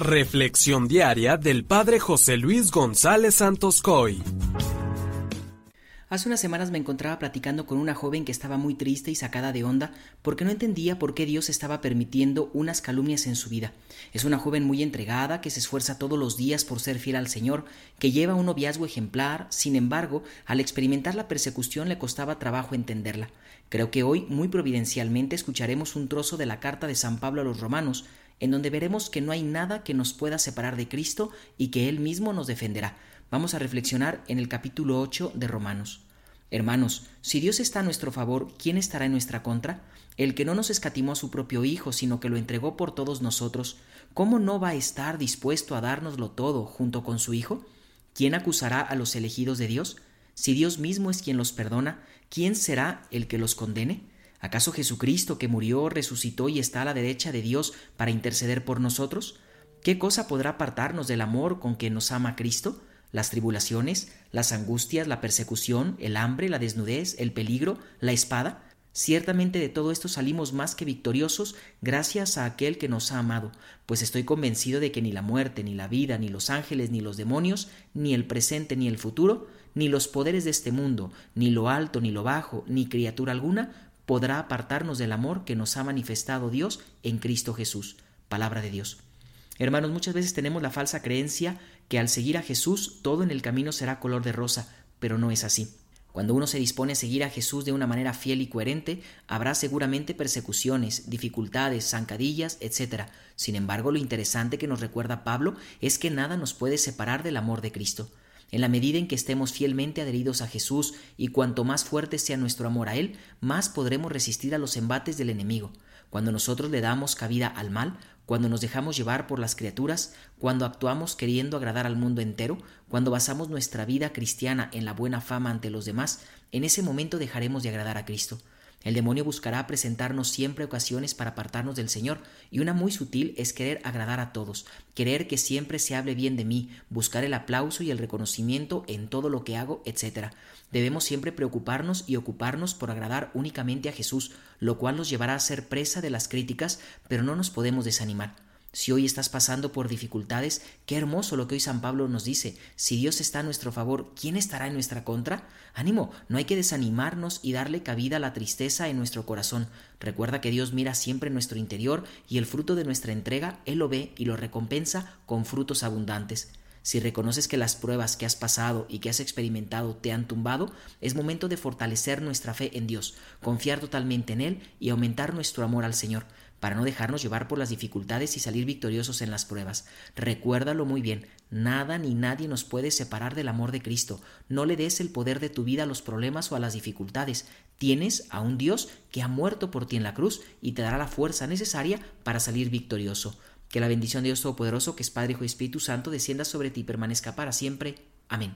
Reflexión diaria del Padre José Luis González Santos Coy. Hace unas semanas me encontraba platicando con una joven que estaba muy triste y sacada de onda porque no entendía por qué Dios estaba permitiendo unas calumnias en su vida. Es una joven muy entregada que se esfuerza todos los días por ser fiel al Señor, que lleva un noviazgo ejemplar, sin embargo, al experimentar la persecución le costaba trabajo entenderla. Creo que hoy, muy providencialmente, escucharemos un trozo de la carta de San Pablo a los romanos, en donde veremos que no hay nada que nos pueda separar de Cristo y que Él mismo nos defenderá. Vamos a reflexionar en el capítulo 8 de Romanos. Hermanos, si Dios está a nuestro favor, ¿quién estará en nuestra contra? El que no nos escatimó a su propio Hijo, sino que lo entregó por todos nosotros, ¿cómo no va a estar dispuesto a dárnoslo todo junto con su Hijo? ¿Quién acusará a los elegidos de Dios? Si Dios mismo es quien los perdona, ¿quién será el que los condene? ¿Acaso Jesucristo, que murió, resucitó y está a la derecha de Dios para interceder por nosotros? ¿Qué cosa podrá apartarnos del amor con que nos ama Cristo? ¿Las tribulaciones, las angustias, la persecución, el hambre, la desnudez, el peligro, la espada? Ciertamente de todo esto salimos más que victoriosos gracias a aquel que nos ha amado, pues estoy convencido de que ni la muerte, ni la vida, ni los ángeles, ni los demonios, ni el presente, ni el futuro, ni los poderes de este mundo, ni lo alto, ni lo bajo, ni criatura alguna, podrá apartarnos del amor que nos ha manifestado Dios en Cristo Jesús. Palabra de Dios. Hermanos, muchas veces tenemos la falsa creencia que al seguir a Jesús todo en el camino será color de rosa, pero no es así. Cuando uno se dispone a seguir a Jesús de una manera fiel y coherente, habrá seguramente persecuciones, dificultades, zancadillas, etc. Sin embargo, lo interesante que nos recuerda Pablo es que nada nos puede separar del amor de Cristo. En la medida en que estemos fielmente adheridos a Jesús y cuanto más fuerte sea nuestro amor a Él, más podremos resistir a los embates del enemigo. Cuando nosotros le damos cabida al mal, cuando nos dejamos llevar por las criaturas, cuando actuamos queriendo agradar al mundo entero, cuando basamos nuestra vida cristiana en la buena fama ante los demás, en ese momento dejaremos de agradar a Cristo. El demonio buscará presentarnos siempre ocasiones para apartarnos del Señor, y una muy sutil es querer agradar a todos, querer que siempre se hable bien de mí, buscar el aplauso y el reconocimiento en todo lo que hago, etc. Debemos siempre preocuparnos y ocuparnos por agradar únicamente a Jesús, lo cual nos llevará a ser presa de las críticas, pero no nos podemos desanimar. Si hoy estás pasando por dificultades, qué hermoso lo que hoy San Pablo nos dice. Si Dios está a nuestro favor, ¿quién estará en nuestra contra? Ánimo, no hay que desanimarnos y darle cabida a la tristeza en nuestro corazón. Recuerda que Dios mira siempre nuestro interior y el fruto de nuestra entrega Él lo ve y lo recompensa con frutos abundantes. Si reconoces que las pruebas que has pasado y que has experimentado te han tumbado, es momento de fortalecer nuestra fe en Dios, confiar totalmente en Él y aumentar nuestro amor al Señor, para no dejarnos llevar por las dificultades y salir victoriosos en las pruebas. Recuérdalo muy bien, nada ni nadie nos puede separar del amor de Cristo. No le des el poder de tu vida a los problemas o a las dificultades. Tienes a un Dios que ha muerto por ti en la cruz y te dará la fuerza necesaria para salir victorioso. Que la bendición de Dios Todopoderoso, que es Padre, Hijo y Espíritu Santo, descienda sobre ti y permanezca para siempre. Amén.